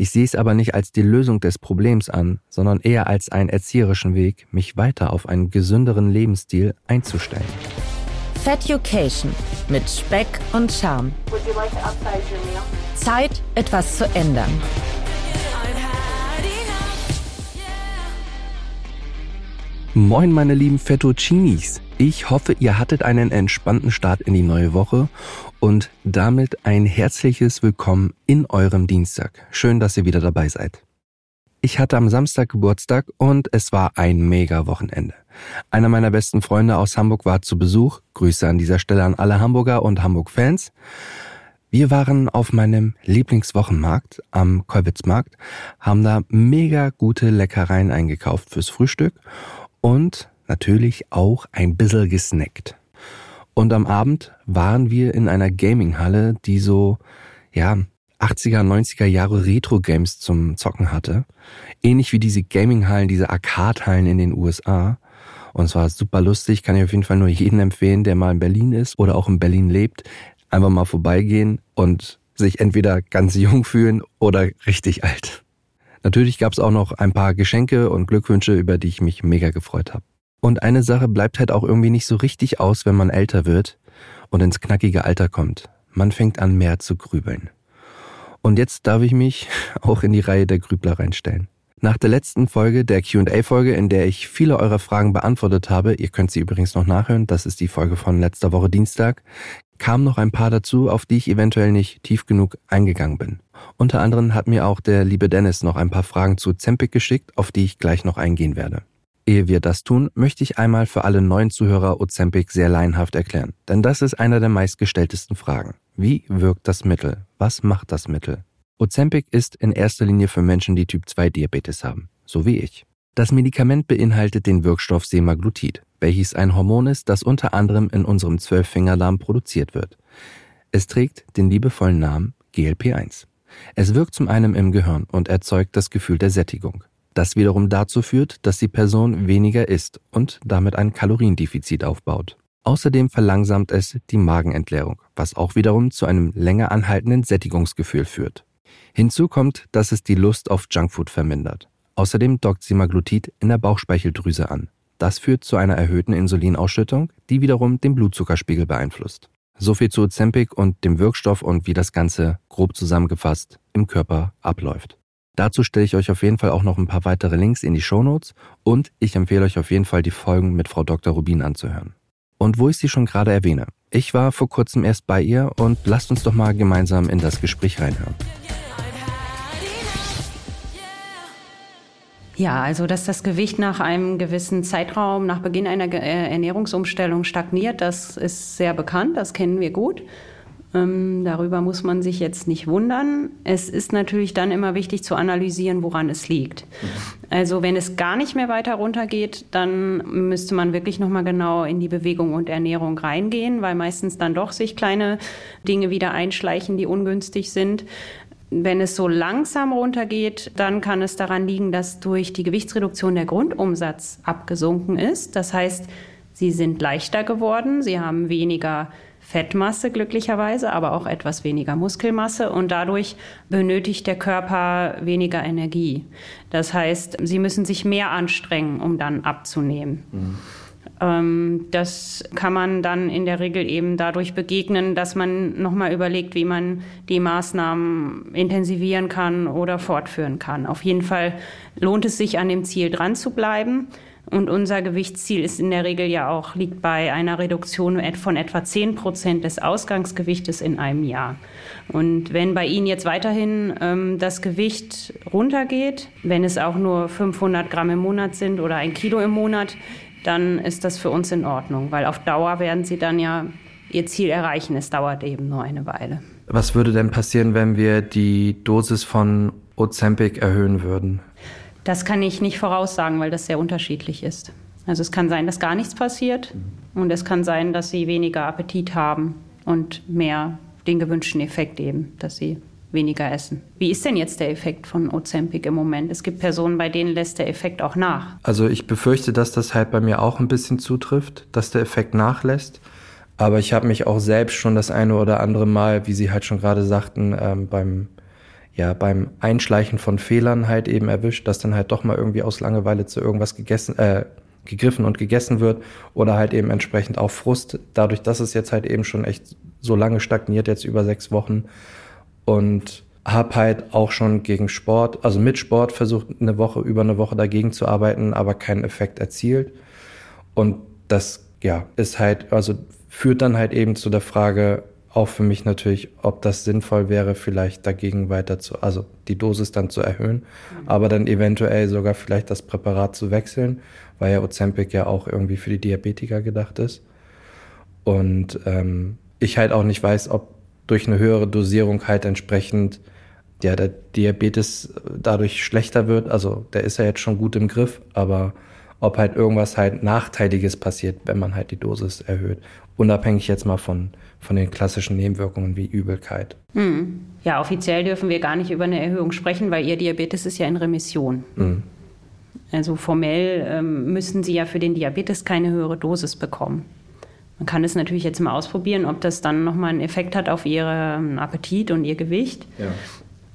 Ich sehe es aber nicht als die Lösung des Problems an, sondern eher als einen erzieherischen Weg, mich weiter auf einen gesünderen Lebensstil einzustellen. Feducation mit Speck und Charme. Like Zeit, etwas zu ändern. Moin meine lieben Fettuccinis. Ich hoffe, ihr hattet einen entspannten Start in die neue Woche und damit ein herzliches Willkommen in eurem Dienstag. Schön, dass ihr wieder dabei seid. Ich hatte am Samstag Geburtstag und es war ein mega Wochenende. Einer meiner besten Freunde aus Hamburg war zu Besuch. Grüße an dieser Stelle an alle Hamburger und Hamburg-Fans. Wir waren auf meinem Lieblingswochenmarkt am Kolwitzmarkt, haben da mega gute Leckereien eingekauft fürs Frühstück und natürlich auch ein bisschen gesnackt. Und am Abend waren wir in einer Gaminghalle, die so, ja, 80er, 90er Jahre Retro-Games zum Zocken hatte. Ähnlich wie diese Gaming-Hallen, diese Arcade-Hallen in den USA. Und es war super lustig, kann ich auf jeden Fall nur jeden empfehlen, der mal in Berlin ist oder auch in Berlin lebt. Einfach mal vorbeigehen und sich entweder ganz jung fühlen oder richtig alt. Natürlich gab es auch noch ein paar Geschenke und Glückwünsche, über die ich mich mega gefreut habe. Und eine Sache bleibt halt auch irgendwie nicht so richtig aus, wenn man älter wird und ins knackige Alter kommt. Man fängt an mehr zu grübeln. Und jetzt darf ich mich auch in die Reihe der Grübler reinstellen. Nach der letzten Folge, der QA-Folge, in der ich viele eurer Fragen beantwortet habe, ihr könnt sie übrigens noch nachhören, das ist die Folge von letzter Woche Dienstag, kamen noch ein paar dazu, auf die ich eventuell nicht tief genug eingegangen bin. Unter anderem hat mir auch der liebe Dennis noch ein paar Fragen zu Zempik geschickt, auf die ich gleich noch eingehen werde. Ehe wir das tun, möchte ich einmal für alle neuen Zuhörer Ozempic sehr laienhaft erklären, denn das ist einer der meistgestelltesten Fragen. Wie wirkt das Mittel? Was macht das Mittel? Ozempic ist in erster Linie für Menschen, die Typ 2 Diabetes haben, so wie ich. Das Medikament beinhaltet den Wirkstoff Semaglutid, welches ein Hormon ist, das unter anderem in unserem Zwölffingerdarm produziert wird. Es trägt den liebevollen Namen GLP1. Es wirkt zum einen im Gehirn und erzeugt das Gefühl der Sättigung das wiederum dazu führt, dass die Person weniger isst und damit ein Kaloriendefizit aufbaut. Außerdem verlangsamt es die Magenentleerung, was auch wiederum zu einem länger anhaltenden Sättigungsgefühl führt. Hinzu kommt, dass es die Lust auf Junkfood vermindert. Außerdem dockt Semaglutid in der Bauchspeicheldrüse an. Das führt zu einer erhöhten Insulinausschüttung, die wiederum den Blutzuckerspiegel beeinflusst. So viel zu Ozempic und dem Wirkstoff und wie das Ganze, grob zusammengefasst, im Körper abläuft. Dazu stelle ich euch auf jeden Fall auch noch ein paar weitere Links in die Shownotes und ich empfehle euch auf jeden Fall die Folgen mit Frau Dr. Rubin anzuhören. Und wo ich sie schon gerade erwähne, ich war vor kurzem erst bei ihr und lasst uns doch mal gemeinsam in das Gespräch reinhören. Ja, also dass das Gewicht nach einem gewissen Zeitraum, nach Beginn einer äh, Ernährungsumstellung stagniert, das ist sehr bekannt, das kennen wir gut. Ähm, darüber muss man sich jetzt nicht wundern. Es ist natürlich dann immer wichtig zu analysieren, woran es liegt. Mhm. Also wenn es gar nicht mehr weiter runtergeht, dann müsste man wirklich noch mal genau in die Bewegung und Ernährung reingehen, weil meistens dann doch sich kleine Dinge wieder einschleichen, die ungünstig sind. Wenn es so langsam runtergeht, dann kann es daran liegen, dass durch die Gewichtsreduktion der Grundumsatz abgesunken ist. Das heißt, sie sind leichter geworden, sie haben weniger Fettmasse glücklicherweise, aber auch etwas weniger Muskelmasse und dadurch benötigt der Körper weniger Energie. Das heißt, sie müssen sich mehr anstrengen, um dann abzunehmen. Mhm. Ähm, das kann man dann in der Regel eben dadurch begegnen, dass man nochmal überlegt, wie man die Maßnahmen intensivieren kann oder fortführen kann. Auf jeden Fall lohnt es sich, an dem Ziel dran zu bleiben. Und unser Gewichtsziel ist in der Regel ja auch, liegt bei einer Reduktion von etwa 10 Prozent des Ausgangsgewichtes in einem Jahr. Und wenn bei Ihnen jetzt weiterhin ähm, das Gewicht runtergeht, wenn es auch nur 500 Gramm im Monat sind oder ein Kilo im Monat, dann ist das für uns in Ordnung, weil auf Dauer werden Sie dann ja Ihr Ziel erreichen. Es dauert eben nur eine Weile. Was würde denn passieren, wenn wir die Dosis von Ozempic erhöhen würden? Das kann ich nicht voraussagen, weil das sehr unterschiedlich ist. Also es kann sein, dass gar nichts passiert und es kann sein, dass sie weniger Appetit haben und mehr den gewünschten Effekt eben, dass sie weniger essen. Wie ist denn jetzt der Effekt von Ozempic im Moment? Es gibt Personen, bei denen lässt der Effekt auch nach. Also ich befürchte, dass das halt bei mir auch ein bisschen zutrifft, dass der Effekt nachlässt. Aber ich habe mich auch selbst schon das eine oder andere Mal, wie Sie halt schon gerade sagten, ähm, beim ja beim Einschleichen von Fehlern halt eben erwischt, dass dann halt doch mal irgendwie aus Langeweile zu irgendwas gegessen, äh, gegriffen und gegessen wird oder halt eben entsprechend auch Frust, dadurch, dass es jetzt halt eben schon echt so lange stagniert, jetzt über sechs Wochen und habe halt auch schon gegen Sport, also mit Sport versucht, eine Woche, über eine Woche dagegen zu arbeiten, aber keinen Effekt erzielt. Und das, ja, ist halt, also führt dann halt eben zu der Frage, auch für mich natürlich, ob das sinnvoll wäre, vielleicht dagegen weiter zu, also die Dosis dann zu erhöhen, mhm. aber dann eventuell sogar vielleicht das Präparat zu wechseln, weil ja Ozempic ja auch irgendwie für die Diabetiker gedacht ist. Und ähm, ich halt auch nicht weiß, ob durch eine höhere Dosierung halt entsprechend ja, der Diabetes dadurch schlechter wird. Also der ist ja jetzt schon gut im Griff, aber ob halt irgendwas halt Nachteiliges passiert, wenn man halt die Dosis erhöht. Unabhängig jetzt mal von, von den klassischen Nebenwirkungen wie Übelkeit. Hm. Ja, offiziell dürfen wir gar nicht über eine Erhöhung sprechen, weil Ihr Diabetes ist ja in Remission. Hm. Also formell ähm, müssen Sie ja für den Diabetes keine höhere Dosis bekommen. Man kann es natürlich jetzt mal ausprobieren, ob das dann nochmal einen Effekt hat auf Ihren Appetit und Ihr Gewicht. Ja.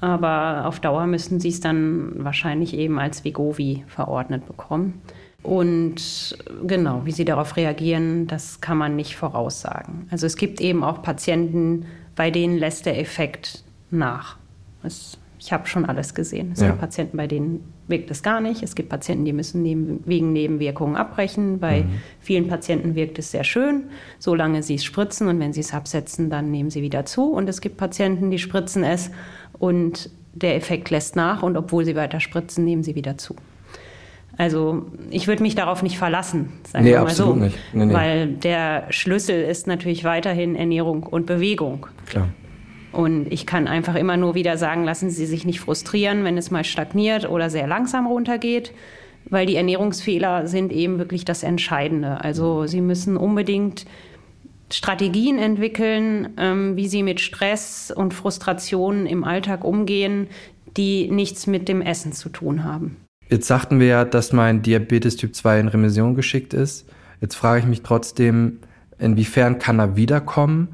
Aber auf Dauer müssten Sie es dann wahrscheinlich eben als Vegovi verordnet bekommen. Und genau, wie sie darauf reagieren, das kann man nicht voraussagen. Also es gibt eben auch Patienten, bei denen lässt der Effekt nach. Es, ich habe schon alles gesehen. Es ja. gibt Patienten, bei denen wirkt es gar nicht. Es gibt Patienten, die müssen neben, wegen Nebenwirkungen abbrechen. Bei mhm. vielen Patienten wirkt es sehr schön, solange sie es spritzen und wenn sie es absetzen, dann nehmen sie wieder zu. Und es gibt Patienten, die spritzen es und der Effekt lässt nach und obwohl sie weiter spritzen, nehmen sie wieder zu. Also ich würde mich darauf nicht verlassen, sagen nee, wir mal absolut so. Nicht. Nee, nee. Weil der Schlüssel ist natürlich weiterhin Ernährung und Bewegung. Klar. Und ich kann einfach immer nur wieder sagen, lassen Sie sich nicht frustrieren, wenn es mal stagniert oder sehr langsam runtergeht, weil die Ernährungsfehler sind eben wirklich das Entscheidende. Also Sie müssen unbedingt Strategien entwickeln, ähm, wie Sie mit Stress und Frustrationen im Alltag umgehen, die nichts mit dem Essen zu tun haben. Jetzt sagten wir ja, dass mein Diabetes Typ 2 in Remission geschickt ist. Jetzt frage ich mich trotzdem, inwiefern kann er wiederkommen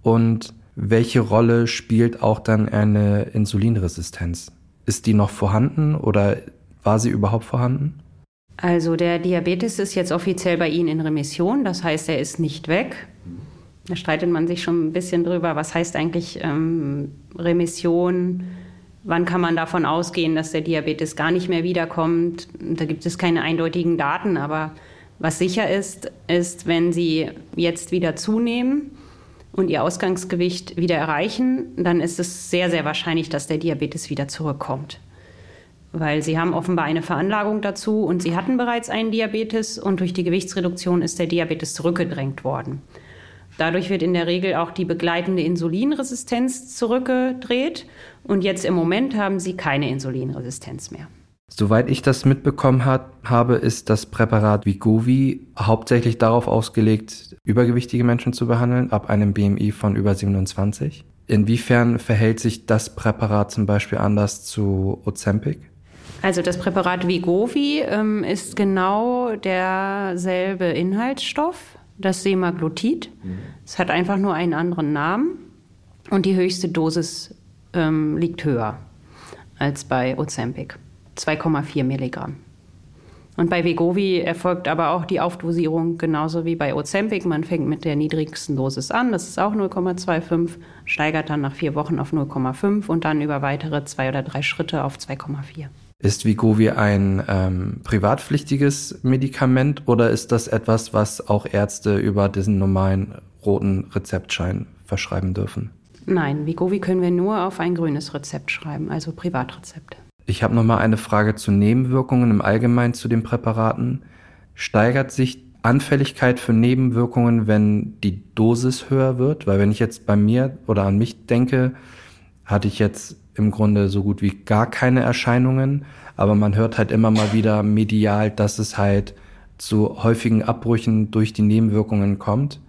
und welche Rolle spielt auch dann eine Insulinresistenz? Ist die noch vorhanden oder war sie überhaupt vorhanden? Also der Diabetes ist jetzt offiziell bei Ihnen in Remission, das heißt, er ist nicht weg. Da streitet man sich schon ein bisschen drüber, was heißt eigentlich ähm, Remission? Wann kann man davon ausgehen, dass der Diabetes gar nicht mehr wiederkommt? Da gibt es keine eindeutigen Daten, aber was sicher ist, ist, wenn Sie jetzt wieder zunehmen und Ihr Ausgangsgewicht wieder erreichen, dann ist es sehr, sehr wahrscheinlich, dass der Diabetes wieder zurückkommt. Weil Sie haben offenbar eine Veranlagung dazu und Sie hatten bereits einen Diabetes und durch die Gewichtsreduktion ist der Diabetes zurückgedrängt worden. Dadurch wird in der Regel auch die begleitende Insulinresistenz zurückgedreht und jetzt im Moment haben sie keine Insulinresistenz mehr. Soweit ich das mitbekommen hat, habe, ist das Präparat Vigovi hauptsächlich darauf ausgelegt, übergewichtige Menschen zu behandeln, ab einem BMI von über 27. Inwiefern verhält sich das Präparat zum Beispiel anders zu Ozempic? Also das Präparat Vigovi ähm, ist genau derselbe Inhaltsstoff, das Semaglutid. Mhm. Es hat einfach nur einen anderen Namen und die höchste Dosis ähm, liegt höher als bei Ozempic, 2,4 Milligramm. Und bei Vegovi erfolgt aber auch die Aufdosierung genauso wie bei Ozempic. Man fängt mit der niedrigsten Dosis an, das ist auch 0,25, steigert dann nach vier Wochen auf 0,5 und dann über weitere zwei oder drei Schritte auf 2,4. Ist Vigovi ein ähm, privatpflichtiges Medikament oder ist das etwas, was auch Ärzte über diesen normalen roten Rezeptschein verschreiben dürfen? Nein, Vigovi können wir nur auf ein grünes Rezept schreiben, also Privatrezept. Ich habe noch mal eine Frage zu Nebenwirkungen im Allgemeinen zu den Präparaten. Steigert sich Anfälligkeit für Nebenwirkungen, wenn die Dosis höher wird? Weil wenn ich jetzt bei mir oder an mich denke, hatte ich jetzt im Grunde so gut wie gar keine Erscheinungen, aber man hört halt immer mal wieder medial, dass es halt zu häufigen Abbrüchen durch die Nebenwirkungen kommt.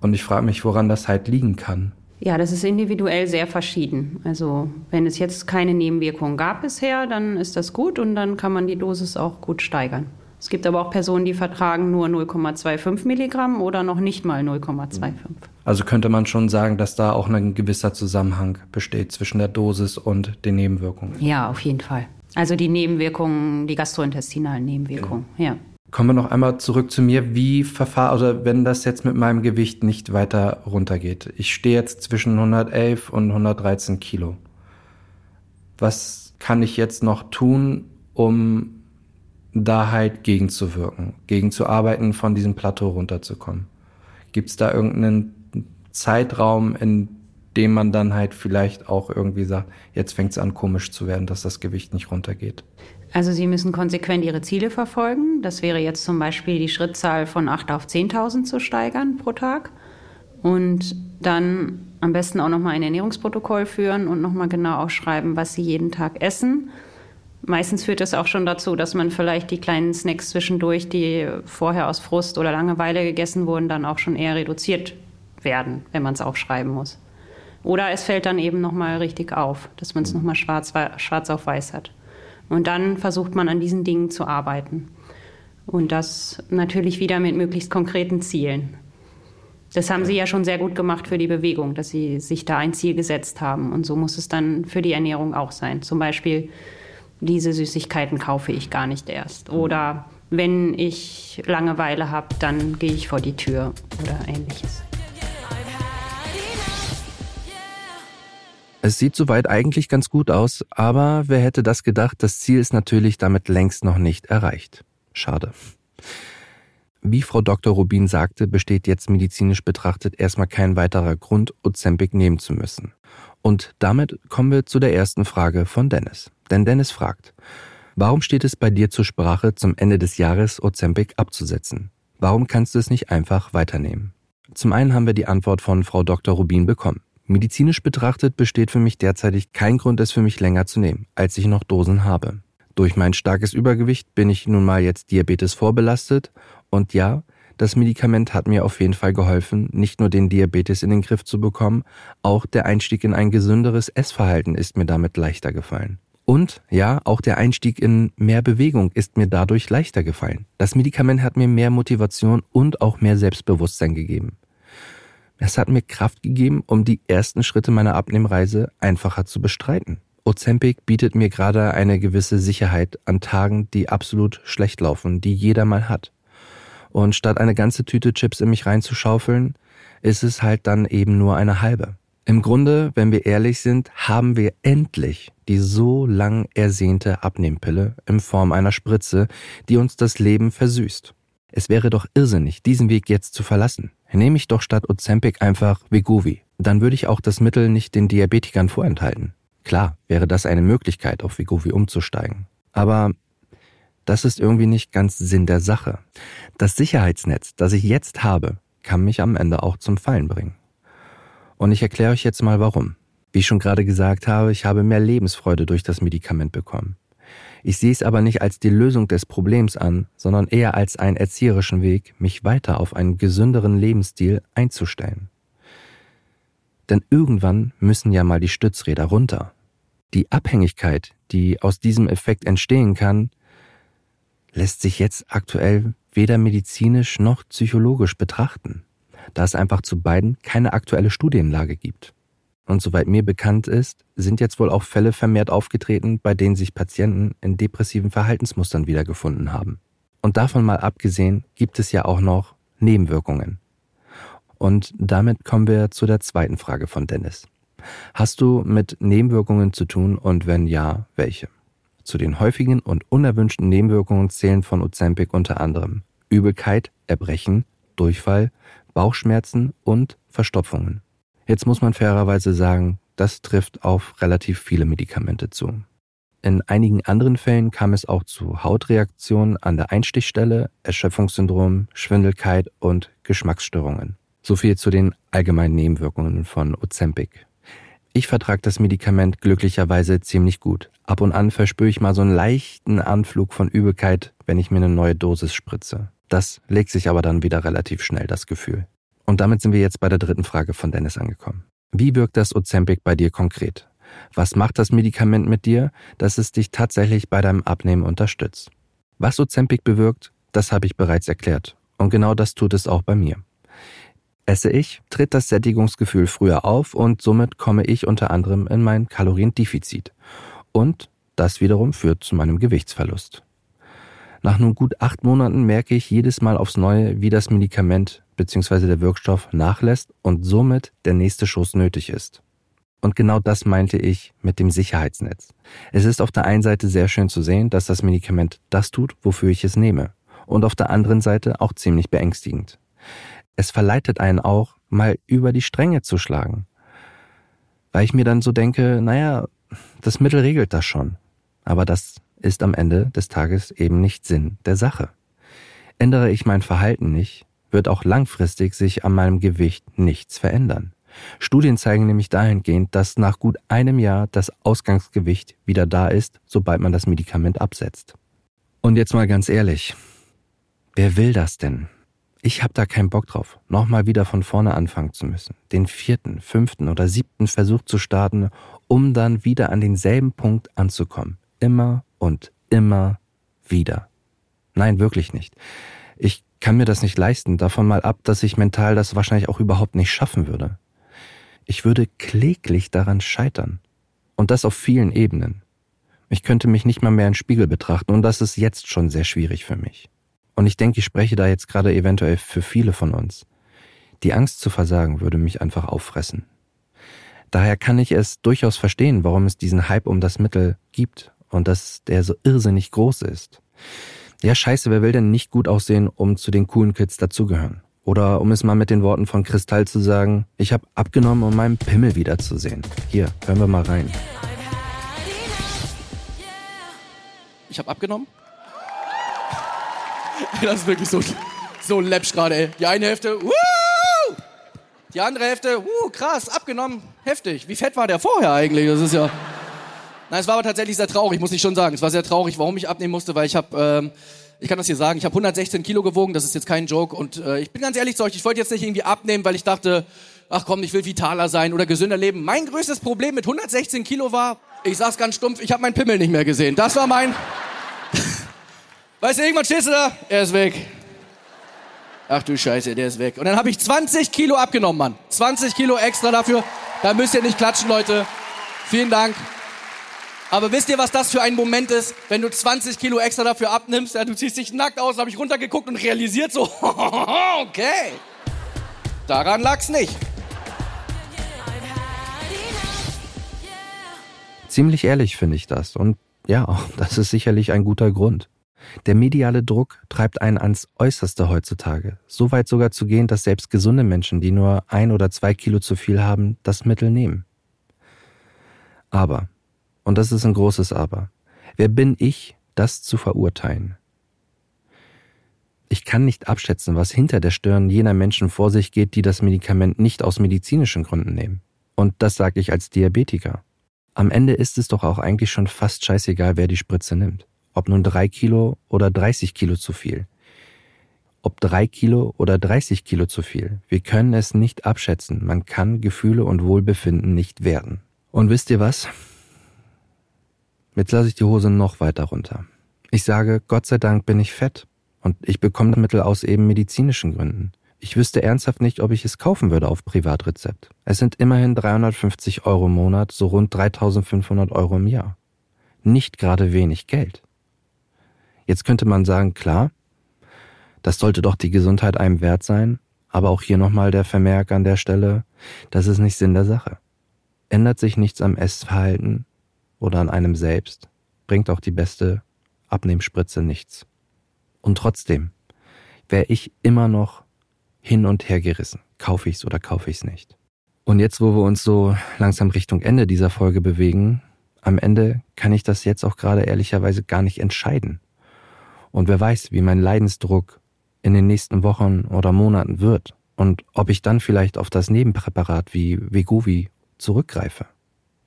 Und ich frage mich, woran das halt liegen kann. Ja, das ist individuell sehr verschieden. Also wenn es jetzt keine Nebenwirkungen gab bisher, dann ist das gut und dann kann man die Dosis auch gut steigern. Es gibt aber auch Personen, die vertragen nur 0,25 Milligramm oder noch nicht mal 0,25. Also könnte man schon sagen, dass da auch ein gewisser Zusammenhang besteht zwischen der Dosis und den Nebenwirkungen. Ja, auf jeden Fall. Also die Nebenwirkungen, die gastrointestinalen Nebenwirkungen, genau. ja. Kommen wir noch einmal zurück zu mir. Wie verfahre, also wenn das jetzt mit meinem Gewicht nicht weiter runtergeht? Ich stehe jetzt zwischen 111 und 113 Kilo. Was kann ich jetzt noch tun, um da halt gegenzuwirken, gegenzuarbeiten, von diesem Plateau runterzukommen? Gibt es da irgendeinen Zeitraum, in dem man dann halt vielleicht auch irgendwie sagt, jetzt fängt es an komisch zu werden, dass das Gewicht nicht runtergeht? Also Sie müssen konsequent Ihre Ziele verfolgen. Das wäre jetzt zum Beispiel die Schrittzahl von 8 auf 10.000 zu steigern pro Tag. Und dann am besten auch nochmal ein Ernährungsprotokoll führen und nochmal genau aufschreiben, was Sie jeden Tag essen Meistens führt es auch schon dazu, dass man vielleicht die kleinen Snacks zwischendurch, die vorher aus Frust oder Langeweile gegessen wurden, dann auch schon eher reduziert werden, wenn man es aufschreiben muss. Oder es fällt dann eben nochmal richtig auf, dass man es nochmal schwarz, schwarz auf weiß hat. Und dann versucht man an diesen Dingen zu arbeiten. Und das natürlich wieder mit möglichst konkreten Zielen. Das haben Sie ja schon sehr gut gemacht für die Bewegung, dass Sie sich da ein Ziel gesetzt haben. Und so muss es dann für die Ernährung auch sein. Zum Beispiel diese Süßigkeiten kaufe ich gar nicht erst. Oder wenn ich Langeweile habe, dann gehe ich vor die Tür oder ähnliches. Es sieht soweit eigentlich ganz gut aus, aber wer hätte das gedacht, das Ziel ist natürlich damit längst noch nicht erreicht. Schade. Wie Frau Dr. Rubin sagte, besteht jetzt medizinisch betrachtet erstmal kein weiterer Grund, Ozempic nehmen zu müssen. Und damit kommen wir zu der ersten Frage von Dennis. Denn Dennis fragt, warum steht es bei dir zur Sprache, zum Ende des Jahres Ozempic abzusetzen? Warum kannst du es nicht einfach weiternehmen? Zum einen haben wir die Antwort von Frau Dr. Rubin bekommen. Medizinisch betrachtet besteht für mich derzeitig kein Grund, es für mich länger zu nehmen, als ich noch Dosen habe. Durch mein starkes Übergewicht bin ich nun mal jetzt Diabetes vorbelastet und ja, das Medikament hat mir auf jeden Fall geholfen, nicht nur den Diabetes in den Griff zu bekommen, auch der Einstieg in ein gesünderes Essverhalten ist mir damit leichter gefallen. Und ja, auch der Einstieg in mehr Bewegung ist mir dadurch leichter gefallen. Das Medikament hat mir mehr Motivation und auch mehr Selbstbewusstsein gegeben. Es hat mir Kraft gegeben, um die ersten Schritte meiner Abnehmreise einfacher zu bestreiten. Ozempic bietet mir gerade eine gewisse Sicherheit an Tagen, die absolut schlecht laufen, die jeder mal hat. Und statt eine ganze Tüte Chips in mich reinzuschaufeln, ist es halt dann eben nur eine halbe. Im Grunde, wenn wir ehrlich sind, haben wir endlich die so lang ersehnte Abnehmpille in Form einer Spritze, die uns das Leben versüßt. Es wäre doch irrsinnig, diesen Weg jetzt zu verlassen. Nehme ich doch statt Ozempic einfach Vegovi. Dann würde ich auch das Mittel nicht den Diabetikern vorenthalten. Klar, wäre das eine Möglichkeit, auf Vegovi umzusteigen. Aber das ist irgendwie nicht ganz Sinn der Sache. Das Sicherheitsnetz, das ich jetzt habe, kann mich am Ende auch zum Fallen bringen. Und ich erkläre euch jetzt mal warum. Wie ich schon gerade gesagt habe, ich habe mehr Lebensfreude durch das Medikament bekommen. Ich sehe es aber nicht als die Lösung des Problems an, sondern eher als einen erzieherischen Weg, mich weiter auf einen gesünderen Lebensstil einzustellen. Denn irgendwann müssen ja mal die Stützräder runter. Die Abhängigkeit, die aus diesem Effekt entstehen kann, lässt sich jetzt aktuell weder medizinisch noch psychologisch betrachten, da es einfach zu beiden keine aktuelle Studienlage gibt. Und soweit mir bekannt ist, sind jetzt wohl auch Fälle vermehrt aufgetreten, bei denen sich Patienten in depressiven Verhaltensmustern wiedergefunden haben. Und davon mal abgesehen gibt es ja auch noch Nebenwirkungen. Und damit kommen wir zu der zweiten Frage von Dennis. Hast du mit Nebenwirkungen zu tun und wenn ja, welche? Zu den häufigen und unerwünschten Nebenwirkungen zählen von Ozempic unter anderem Übelkeit, Erbrechen, Durchfall, Bauchschmerzen und Verstopfungen. Jetzt muss man fairerweise sagen, das trifft auf relativ viele Medikamente zu. In einigen anderen Fällen kam es auch zu Hautreaktionen an der Einstichstelle, Erschöpfungssyndrom, Schwindelkeit und Geschmacksstörungen. So viel zu den allgemeinen Nebenwirkungen von Ozempic. Ich vertrage das Medikament glücklicherweise ziemlich gut. Ab und an verspüre ich mal so einen leichten Anflug von Übelkeit, wenn ich mir eine neue Dosis spritze. Das legt sich aber dann wieder relativ schnell, das Gefühl. Und damit sind wir jetzt bei der dritten Frage von Dennis angekommen. Wie wirkt das Ozempic bei dir konkret? Was macht das Medikament mit dir, dass es dich tatsächlich bei deinem Abnehmen unterstützt? Was Ozempic bewirkt, das habe ich bereits erklärt. Und genau das tut es auch bei mir. Esse ich, tritt das Sättigungsgefühl früher auf und somit komme ich unter anderem in mein Kaloriendefizit. Und das wiederum führt zu meinem Gewichtsverlust. Nach nun gut acht Monaten merke ich jedes Mal aufs Neue, wie das Medikament bzw. der Wirkstoff nachlässt und somit der nächste Schuss nötig ist. Und genau das meinte ich mit dem Sicherheitsnetz. Es ist auf der einen Seite sehr schön zu sehen, dass das Medikament das tut, wofür ich es nehme. Und auf der anderen Seite auch ziemlich beängstigend. Es verleitet einen auch, mal über die Stränge zu schlagen. Weil ich mir dann so denke, naja, das Mittel regelt das schon. Aber das ist am Ende des Tages eben nicht Sinn der Sache. Ändere ich mein Verhalten nicht, wird auch langfristig sich an meinem Gewicht nichts verändern. Studien zeigen nämlich dahingehend, dass nach gut einem Jahr das Ausgangsgewicht wieder da ist, sobald man das Medikament absetzt. Und jetzt mal ganz ehrlich, wer will das denn? Ich habe da keinen Bock drauf, nochmal wieder von vorne anfangen zu müssen, den vierten, fünften oder siebten Versuch zu starten, um dann wieder an denselben Punkt anzukommen. Immer und immer wieder. Nein, wirklich nicht. Ich kann mir das nicht leisten, davon mal ab, dass ich mental das wahrscheinlich auch überhaupt nicht schaffen würde. Ich würde kläglich daran scheitern. Und das auf vielen Ebenen. Ich könnte mich nicht mal mehr in Spiegel betrachten und das ist jetzt schon sehr schwierig für mich. Und ich denke, ich spreche da jetzt gerade eventuell für viele von uns. Die Angst zu versagen würde mich einfach auffressen. Daher kann ich es durchaus verstehen, warum es diesen Hype um das Mittel gibt und dass der so irrsinnig groß ist. Ja, scheiße, wer will denn nicht gut aussehen, um zu den coolen Kids dazugehören? Oder um es mal mit den Worten von Kristall zu sagen, ich habe abgenommen, um meinen Pimmel wiederzusehen. Hier, hören wir mal rein. Ich habe abgenommen? Das ist wirklich so, so läppsch gerade, ey. Die eine Hälfte, wuh! Die andere Hälfte, wuh, krass, abgenommen, heftig. Wie fett war der vorher eigentlich? Das ist ja... Nein, es war aber tatsächlich sehr traurig, muss ich schon sagen. Es war sehr traurig, warum ich abnehmen musste, weil ich habe, ähm, ich kann das hier sagen, ich habe 116 Kilo gewogen, das ist jetzt kein Joke. Und äh, ich bin ganz ehrlich zu euch, ich wollte jetzt nicht irgendwie abnehmen, weil ich dachte, ach komm, ich will vitaler sein oder gesünder leben. Mein größtes Problem mit 116 Kilo war, ich sag's ganz stumpf, ich habe meinen Pimmel nicht mehr gesehen. Das war mein... weißt du, irgendwann stehst du da, er ist weg. Ach du Scheiße, der ist weg. Und dann habe ich 20 Kilo abgenommen, Mann. 20 Kilo extra dafür. Da müsst ihr nicht klatschen, Leute. Vielen Dank. Aber wisst ihr, was das für ein Moment ist, wenn du 20 Kilo extra dafür abnimmst? Ja, du ziehst dich nackt aus, habe ich runtergeguckt und realisiert so, okay, daran lag's nicht. Ziemlich ehrlich finde ich das. Und ja, das ist sicherlich ein guter Grund. Der mediale Druck treibt einen ans Äußerste heutzutage. So weit sogar zu gehen, dass selbst gesunde Menschen, die nur ein oder zwei Kilo zu viel haben, das Mittel nehmen. Aber und das ist ein großes Aber. Wer bin ich, das zu verurteilen? Ich kann nicht abschätzen, was hinter der Stirn jener Menschen vor sich geht, die das Medikament nicht aus medizinischen Gründen nehmen. Und das sage ich als Diabetiker. Am Ende ist es doch auch eigentlich schon fast scheißegal, wer die Spritze nimmt. Ob nun drei Kilo oder 30 Kilo zu viel. Ob drei Kilo oder 30 Kilo zu viel. Wir können es nicht abschätzen. Man kann Gefühle und Wohlbefinden nicht werden. Und wisst ihr was? Jetzt lasse ich die Hose noch weiter runter. Ich sage, Gott sei Dank bin ich fett. Und ich bekomme das Mittel aus eben medizinischen Gründen. Ich wüsste ernsthaft nicht, ob ich es kaufen würde auf Privatrezept. Es sind immerhin 350 Euro im Monat, so rund 3500 Euro im Jahr. Nicht gerade wenig Geld. Jetzt könnte man sagen, klar, das sollte doch die Gesundheit einem wert sein, aber auch hier nochmal der Vermerk an der Stelle, das ist nicht Sinn der Sache. Ändert sich nichts am Essverhalten, oder an einem selbst, bringt auch die beste Abnehmspritze nichts. Und trotzdem wäre ich immer noch hin und her gerissen. Kaufe ich's oder kaufe ich's nicht? Und jetzt, wo wir uns so langsam Richtung Ende dieser Folge bewegen, am Ende kann ich das jetzt auch gerade ehrlicherweise gar nicht entscheiden. Und wer weiß, wie mein Leidensdruck in den nächsten Wochen oder Monaten wird und ob ich dann vielleicht auf das Nebenpräparat wie Vegovi zurückgreife.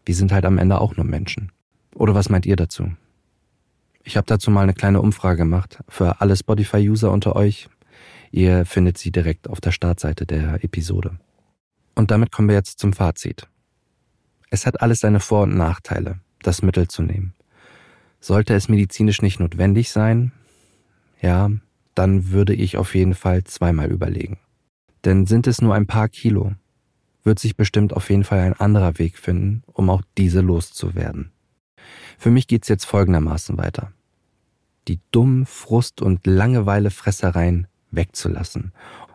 Wir sind halt am Ende auch nur Menschen. Oder was meint ihr dazu? Ich habe dazu mal eine kleine Umfrage gemacht für alle Spotify-User unter euch. Ihr findet sie direkt auf der Startseite der Episode. Und damit kommen wir jetzt zum Fazit. Es hat alles seine Vor- und Nachteile, das Mittel zu nehmen. Sollte es medizinisch nicht notwendig sein? Ja, dann würde ich auf jeden Fall zweimal überlegen. Denn sind es nur ein paar Kilo, wird sich bestimmt auf jeden Fall ein anderer Weg finden, um auch diese loszuwerden. Für mich geht's jetzt folgendermaßen weiter. Die dummen Frust- und Langeweile-Fressereien wegzulassen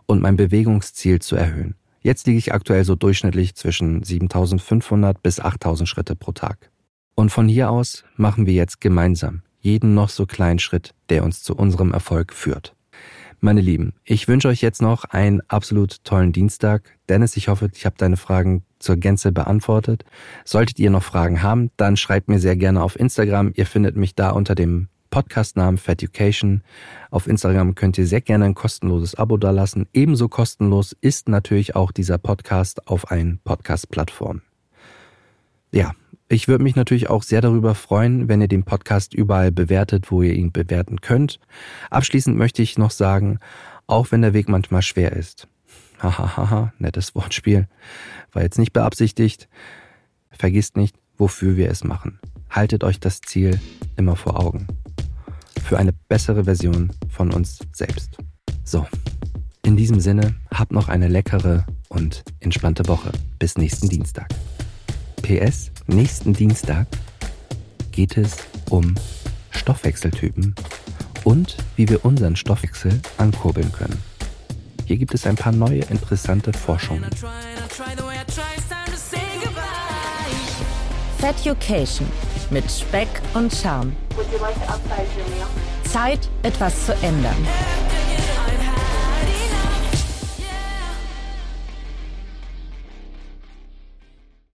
und mein Bewegungsziel zu erhöhen. Jetzt liege ich aktuell so durchschnittlich zwischen 7500 bis 8000 Schritte pro Tag. Und von hier aus machen wir jetzt gemeinsam jeden noch so kleinen Schritt, der uns zu unserem Erfolg führt. Meine Lieben, ich wünsche euch jetzt noch einen absolut tollen Dienstag. Dennis, ich hoffe, ich habe deine Fragen zur Gänze beantwortet. Solltet ihr noch Fragen haben, dann schreibt mir sehr gerne auf Instagram. Ihr findet mich da unter dem Podcastnamen Feducation. Auf Instagram könnt ihr sehr gerne ein kostenloses Abo dalassen. Ebenso kostenlos ist natürlich auch dieser Podcast auf allen Podcast-Plattformen. Ja, ich würde mich natürlich auch sehr darüber freuen, wenn ihr den Podcast überall bewertet, wo ihr ihn bewerten könnt. Abschließend möchte ich noch sagen, auch wenn der Weg manchmal schwer ist. Hahaha, nettes Wortspiel. War jetzt nicht beabsichtigt. Vergisst nicht, wofür wir es machen. Haltet euch das Ziel immer vor Augen. Für eine bessere Version von uns selbst. So, in diesem Sinne, habt noch eine leckere und entspannte Woche. Bis nächsten Dienstag. PS, nächsten Dienstag geht es um Stoffwechseltypen und wie wir unseren Stoffwechsel ankurbeln können. Hier gibt es ein paar neue interessante Forschungen. Feducation mit Speck und Charme. Zeit, etwas zu ändern.